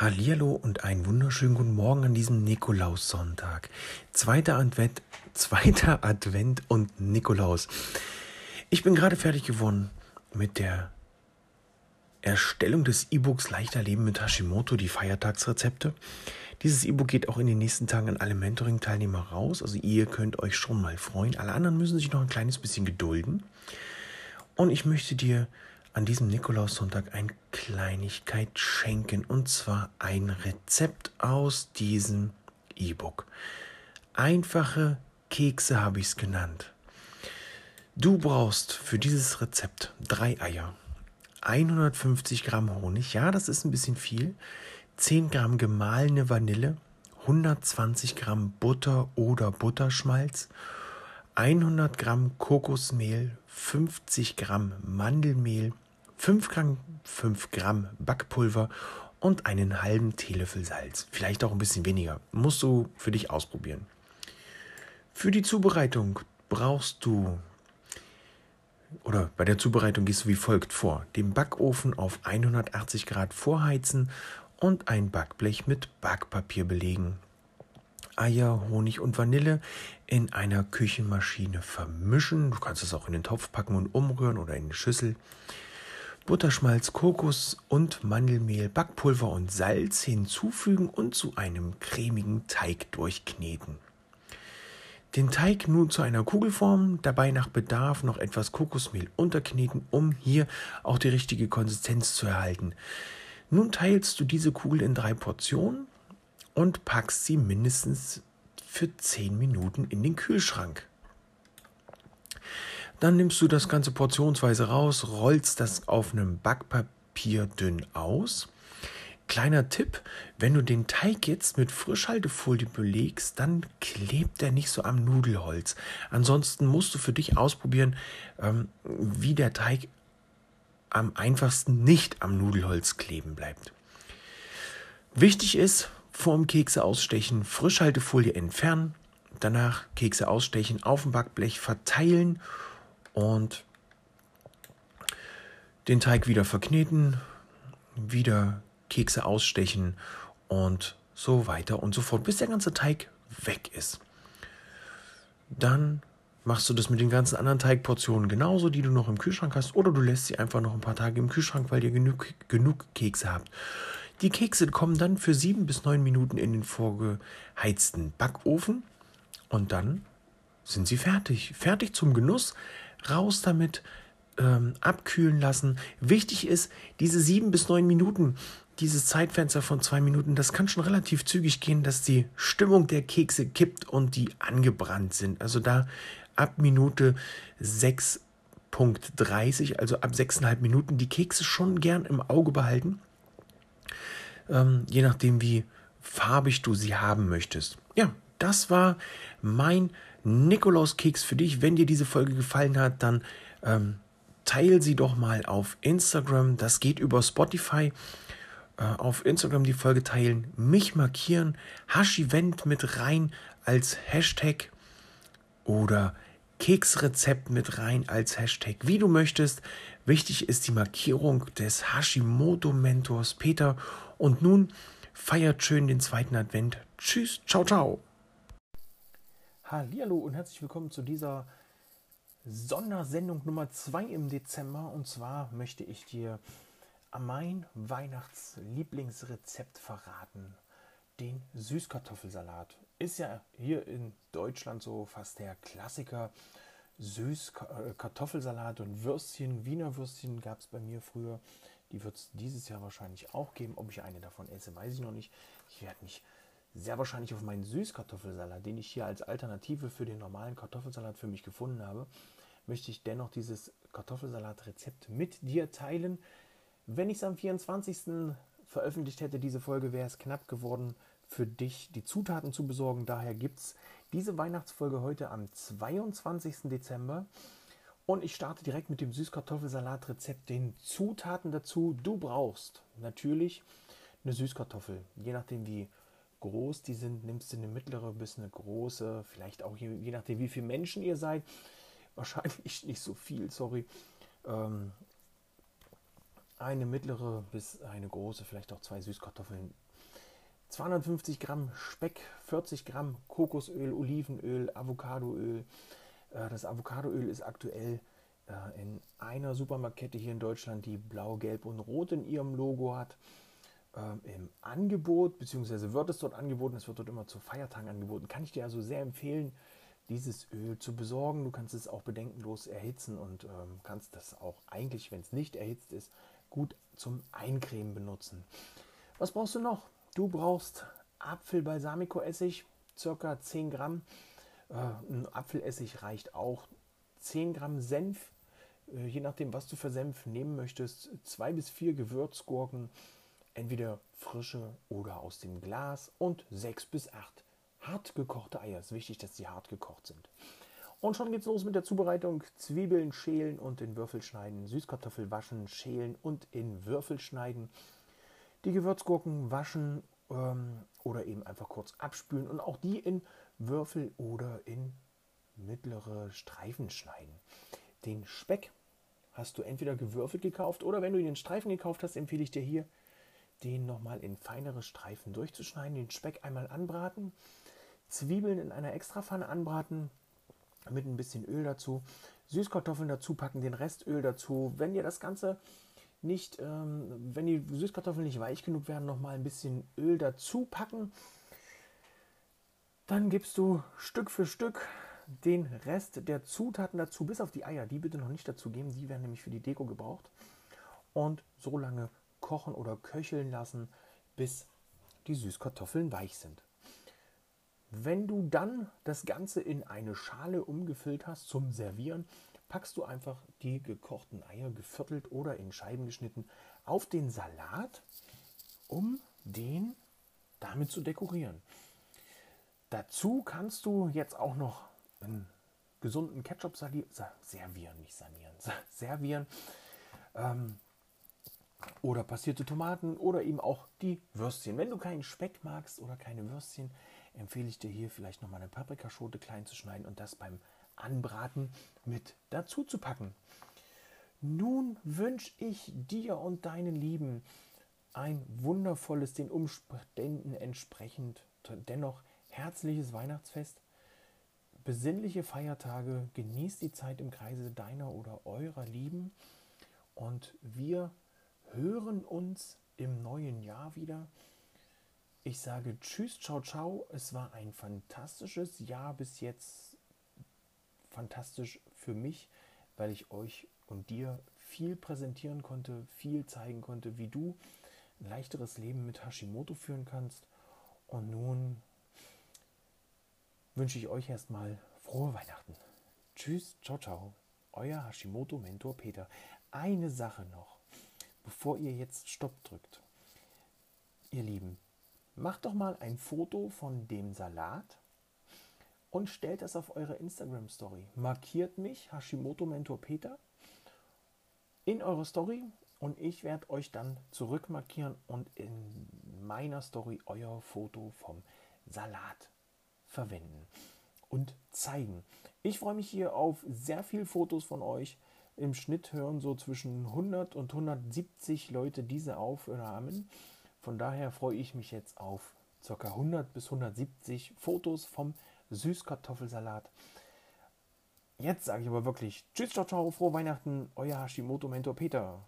Hallihallo und einen wunderschönen guten Morgen an diesem Nikolaussonntag. Zweiter Advent, zweiter Advent und Nikolaus. Ich bin gerade fertig geworden mit der Erstellung des E-Books Leichter Leben mit Hashimoto, die Feiertagsrezepte. Dieses E-Book geht auch in den nächsten Tagen an alle Mentoring-Teilnehmer raus. Also ihr könnt euch schon mal freuen. Alle anderen müssen sich noch ein kleines bisschen gedulden. Und ich möchte dir an diesem Nikolaussonntag eine Kleinigkeit schenken. Und zwar ein Rezept aus diesem E-Book. Einfache Kekse habe ich es genannt. Du brauchst für dieses Rezept drei Eier, 150 Gramm Honig, ja, das ist ein bisschen viel, 10 Gramm gemahlene Vanille, 120 Gramm Butter oder Butterschmalz, 100 Gramm Kokosmehl, 50 Gramm Mandelmehl, 5 Gramm, 5 Gramm Backpulver und einen halben Teelöffel Salz. Vielleicht auch ein bisschen weniger. Musst du für dich ausprobieren. Für die Zubereitung brauchst du oder bei der Zubereitung gehst du wie folgt vor. Den Backofen auf 180 Grad vorheizen und ein Backblech mit Backpapier belegen. Eier, Honig und Vanille in einer Küchenmaschine vermischen. Du kannst es auch in den Topf packen und umrühren oder in eine Schüssel. Butterschmalz, Kokos und Mandelmehl, Backpulver und Salz hinzufügen und zu einem cremigen Teig durchkneten. Den Teig nun zu einer Kugel formen, dabei nach Bedarf noch etwas Kokosmehl unterkneten, um hier auch die richtige Konsistenz zu erhalten. Nun teilst du diese Kugel in drei Portionen und packst sie mindestens für 10 Minuten in den Kühlschrank. Dann nimmst du das Ganze portionsweise raus, rollst das auf einem Backpapier dünn aus. Kleiner Tipp, wenn du den Teig jetzt mit Frischhaltefolie belegst, dann klebt er nicht so am Nudelholz. Ansonsten musst du für dich ausprobieren, ähm, wie der Teig am einfachsten nicht am Nudelholz kleben bleibt. Wichtig ist, vorm Kekse ausstechen, Frischhaltefolie entfernen, danach Kekse ausstechen, auf dem Backblech verteilen und den Teig wieder verkneten, wieder Kekse ausstechen und so weiter und so fort, bis der ganze Teig weg ist. Dann machst du das mit den ganzen anderen Teigportionen genauso, die du noch im Kühlschrank hast, oder du lässt sie einfach noch ein paar Tage im Kühlschrank, weil ihr genug, genug Kekse habt. Die Kekse kommen dann für sieben bis neun Minuten in den vorgeheizten Backofen und dann sind sie fertig. Fertig zum Genuss. Raus damit, ähm, abkühlen lassen. Wichtig ist, diese sieben bis neun Minuten, dieses Zeitfenster von zwei Minuten, das kann schon relativ zügig gehen, dass die Stimmung der Kekse kippt und die angebrannt sind. Also da ab Minute 6.30, also ab 6,5 Minuten, die Kekse schon gern im Auge behalten ähm, je nachdem, wie farbig du sie haben möchtest. Ja, das war mein Nikolauskeks für dich. Wenn dir diese Folge gefallen hat, dann ähm, teile sie doch mal auf Instagram. Das geht über Spotify. Äh, auf Instagram die Folge teilen, mich markieren, Hash-Event mit rein als Hashtag oder Keksrezept mit rein als Hashtag, wie du möchtest. Wichtig ist die Markierung des Hashimoto-Mentors Peter und nun feiert schön den zweiten Advent. Tschüss, ciao, ciao. Hallo und herzlich willkommen zu dieser Sondersendung Nummer 2 im Dezember. Und zwar möchte ich dir mein Weihnachtslieblingsrezept verraten. Den Süßkartoffelsalat. Ist ja hier in Deutschland so fast der Klassiker. Süßkartoffelsalat und Würstchen, Wiener Würstchen gab es bei mir früher die wird es dieses Jahr wahrscheinlich auch geben. Ob ich eine davon esse, weiß ich noch nicht. Ich werde mich sehr wahrscheinlich auf meinen Süßkartoffelsalat, den ich hier als Alternative für den normalen Kartoffelsalat für mich gefunden habe, möchte ich dennoch dieses Kartoffelsalat-Rezept mit dir teilen. Wenn ich es am 24. veröffentlicht hätte, diese Folge, wäre es knapp geworden, für dich die Zutaten zu besorgen. Daher gibt es diese Weihnachtsfolge heute am 22. Dezember. Und ich starte direkt mit dem Süßkartoffelsalatrezept. Den Zutaten dazu. Du brauchst natürlich eine Süßkartoffel. Je nachdem, wie groß die sind, nimmst du eine mittlere bis eine große. Vielleicht auch je, je nachdem, wie viele Menschen ihr seid. Wahrscheinlich nicht so viel, sorry. Ähm, eine mittlere bis eine große, vielleicht auch zwei Süßkartoffeln, 250 Gramm Speck, 40 Gramm Kokosöl, Olivenöl, Avocadoöl. Äh, das Avocadoöl ist aktuell äh, in einer Supermarktkette hier in Deutschland, die blau, gelb und rot in ihrem Logo hat, ähm, im Angebot, beziehungsweise wird es dort angeboten, es wird dort immer zu Feiertagen angeboten. Kann ich dir also sehr empfehlen, dieses Öl zu besorgen. Du kannst es auch bedenkenlos erhitzen und ähm, kannst das auch eigentlich, wenn es nicht erhitzt ist, gut zum Eincremen benutzen. Was brauchst du noch? Du brauchst Apfelbalsamico-Essig, circa 10 Gramm. Äh, ein Apfelessig reicht auch. 10 Gramm Senf, äh, je nachdem, was du für Senf nehmen möchtest. Zwei bis vier Gewürzgurken, entweder frische oder aus dem Glas. Und sechs bis acht hart gekochte Eier. Es ist wichtig, dass sie hart gekocht sind. Und schon geht's los mit der Zubereitung. Zwiebeln schälen und in Würfel schneiden. Süßkartoffel waschen, schälen und in Würfel schneiden. Die Gewürzgurken waschen ähm, oder eben einfach kurz abspülen und auch die in Würfel oder in mittlere Streifen schneiden. Den Speck hast du entweder gewürfelt gekauft oder wenn du ihn in Streifen gekauft hast, empfehle ich dir hier, den nochmal in feinere Streifen durchzuschneiden, den Speck einmal anbraten, Zwiebeln in einer Extrapfanne anbraten, mit ein bisschen Öl dazu, Süßkartoffeln dazu packen, den Rest Öl dazu. Wenn dir das Ganze nicht, ähm, wenn die Süßkartoffeln nicht weich genug werden, noch mal ein bisschen Öl dazu packen. Dann gibst du Stück für Stück den Rest der Zutaten dazu, bis auf die Eier. Die bitte noch nicht dazu geben, die werden nämlich für die Deko gebraucht. Und so lange kochen oder köcheln lassen, bis die Süßkartoffeln weich sind. Wenn du dann das Ganze in eine Schale umgefüllt hast zum Servieren, packst du einfach die gekochten Eier geviertelt oder in Scheiben geschnitten auf den Salat, um den damit zu dekorieren. Dazu kannst du jetzt auch noch einen gesunden Ketchup servieren, nicht sanieren, servieren. Ähm, oder passierte Tomaten oder eben auch die Würstchen. Wenn du keinen Speck magst oder keine Würstchen, empfehle ich dir hier vielleicht noch mal eine Paprikaschote klein zu schneiden und das beim Anbraten mit dazu zu packen. Nun wünsche ich dir und deinen Lieben ein wundervolles, den Umständen entsprechend, dennoch herzliches Weihnachtsfest, besinnliche Feiertage, genießt die Zeit im Kreise deiner oder eurer Lieben und wir hören uns im neuen Jahr wieder. Ich sage Tschüss, ciao, ciao. Es war ein fantastisches Jahr bis jetzt. Fantastisch für mich, weil ich euch und dir viel präsentieren konnte, viel zeigen konnte, wie du ein leichteres Leben mit Hashimoto führen kannst. Und nun wünsche ich euch erstmal frohe Weihnachten. Tschüss, ciao, ciao. Euer Hashimoto-Mentor Peter. Eine Sache noch, bevor ihr jetzt Stopp drückt. Ihr Lieben, Macht doch mal ein Foto von dem Salat und stellt das auf eure Instagram Story. Markiert mich, Hashimoto Mentor Peter, in eure Story und ich werde euch dann zurückmarkieren und in meiner Story euer Foto vom Salat verwenden und zeigen. Ich freue mich hier auf sehr viele Fotos von euch. Im Schnitt hören so zwischen 100 und 170 Leute diese Aufnahmen. Von daher freue ich mich jetzt auf ca. 100 bis 170 Fotos vom Süßkartoffelsalat. Jetzt sage ich aber wirklich Tschüss, ciao, ciao, frohe Weihnachten, euer Hashimoto Mentor Peter.